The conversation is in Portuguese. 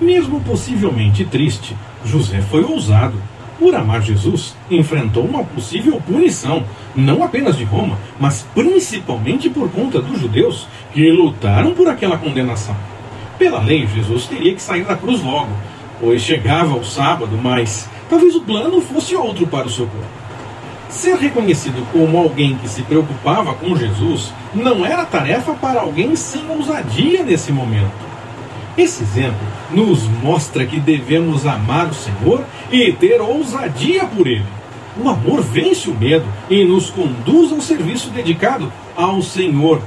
Mesmo possivelmente triste, José foi ousado. Por amar Jesus, enfrentou uma possível punição, não apenas de Roma, mas principalmente por conta dos judeus que lutaram por aquela condenação. Pela lei, Jesus teria que sair da cruz logo, pois chegava o sábado, mas talvez o plano fosse outro para o seu corpo. Ser reconhecido como alguém que se preocupava com Jesus não era tarefa para alguém sem ousadia nesse momento. Esse exemplo nos mostra que devemos amar o Senhor e ter ousadia por Ele. O amor vence o medo e nos conduz ao serviço dedicado ao Senhor